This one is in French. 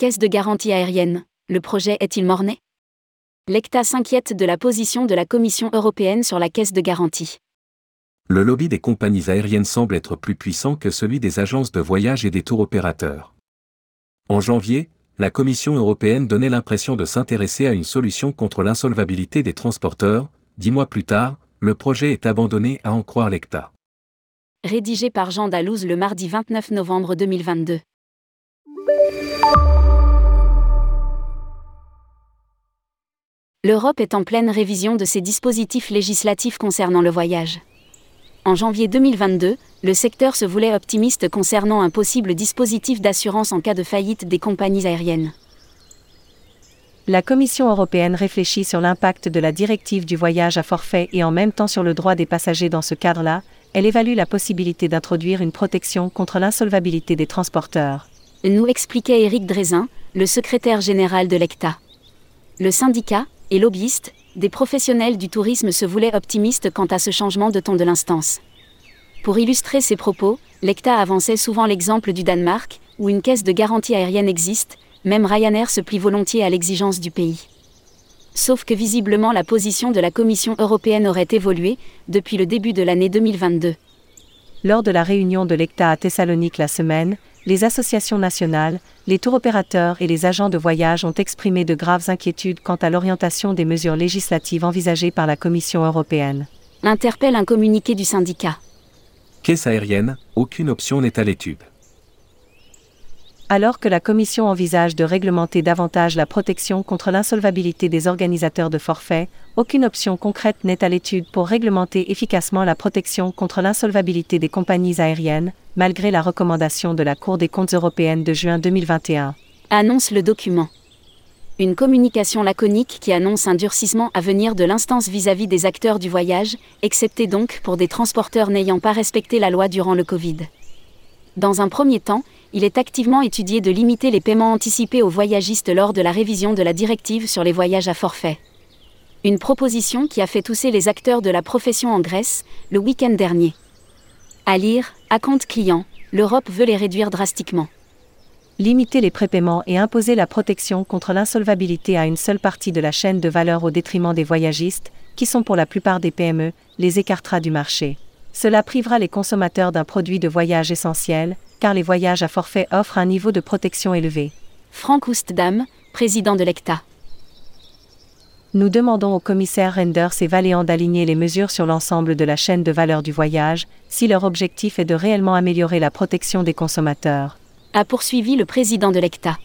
Caisse de garantie aérienne, le projet est-il mort-né L'ECTA s'inquiète de la position de la Commission européenne sur la caisse de garantie. Le lobby des compagnies aériennes semble être plus puissant que celui des agences de voyage et des tours opérateurs. En janvier, la Commission européenne donnait l'impression de s'intéresser à une solution contre l'insolvabilité des transporteurs, dix mois plus tard, le projet est abandonné à en croire l'ECTA. Rédigé par Jean Dalouse le mardi 29 novembre 2022. L'Europe est en pleine révision de ses dispositifs législatifs concernant le voyage. En janvier 2022, le secteur se voulait optimiste concernant un possible dispositif d'assurance en cas de faillite des compagnies aériennes. La Commission européenne réfléchit sur l'impact de la directive du voyage à forfait et en même temps sur le droit des passagers dans ce cadre-là, elle évalue la possibilité d'introduire une protection contre l'insolvabilité des transporteurs. Nous expliquait Éric Drézin, le secrétaire général de l'ECTA. Le syndicat, et lobbyistes, des professionnels du tourisme se voulaient optimistes quant à ce changement de ton de l'instance. Pour illustrer ses propos, l'ECTA avançait souvent l'exemple du Danemark, où une caisse de garantie aérienne existe, même Ryanair se plie volontiers à l'exigence du pays. Sauf que visiblement la position de la Commission européenne aurait évolué depuis le début de l'année 2022. Lors de la réunion de l'ECTA à Thessalonique la semaine, les associations nationales, les tours opérateurs et les agents de voyage ont exprimé de graves inquiétudes quant à l'orientation des mesures législatives envisagées par la Commission européenne. Interpelle un communiqué du syndicat. Caisse aérienne, aucune option n'est à l'étude. Alors que la Commission envisage de réglementer davantage la protection contre l'insolvabilité des organisateurs de forfaits, aucune option concrète n'est à l'étude pour réglementer efficacement la protection contre l'insolvabilité des compagnies aériennes, malgré la recommandation de la Cour des comptes européenne de juin 2021. Annonce le document. Une communication laconique qui annonce un durcissement à venir de l'instance vis-à-vis des acteurs du voyage, excepté donc pour des transporteurs n'ayant pas respecté la loi durant le Covid. Dans un premier temps, il est activement étudié de limiter les paiements anticipés aux voyagistes lors de la révision de la directive sur les voyages à forfait. Une proposition qui a fait tousser les acteurs de la profession en Grèce le week-end dernier. À lire, à compte client, l'Europe veut les réduire drastiquement. Limiter les prépaiements et imposer la protection contre l'insolvabilité à une seule partie de la chaîne de valeur au détriment des voyagistes, qui sont pour la plupart des PME, les écartera du marché. Cela privera les consommateurs d'un produit de voyage essentiel, car les voyages à forfait offrent un niveau de protection élevé. Franck Oustdam, président de l'ECTA. Nous demandons au commissaire Renders et Valéan d'aligner les mesures sur l'ensemble de la chaîne de valeur du voyage, si leur objectif est de réellement améliorer la protection des consommateurs. A poursuivi le président de l'ECTA.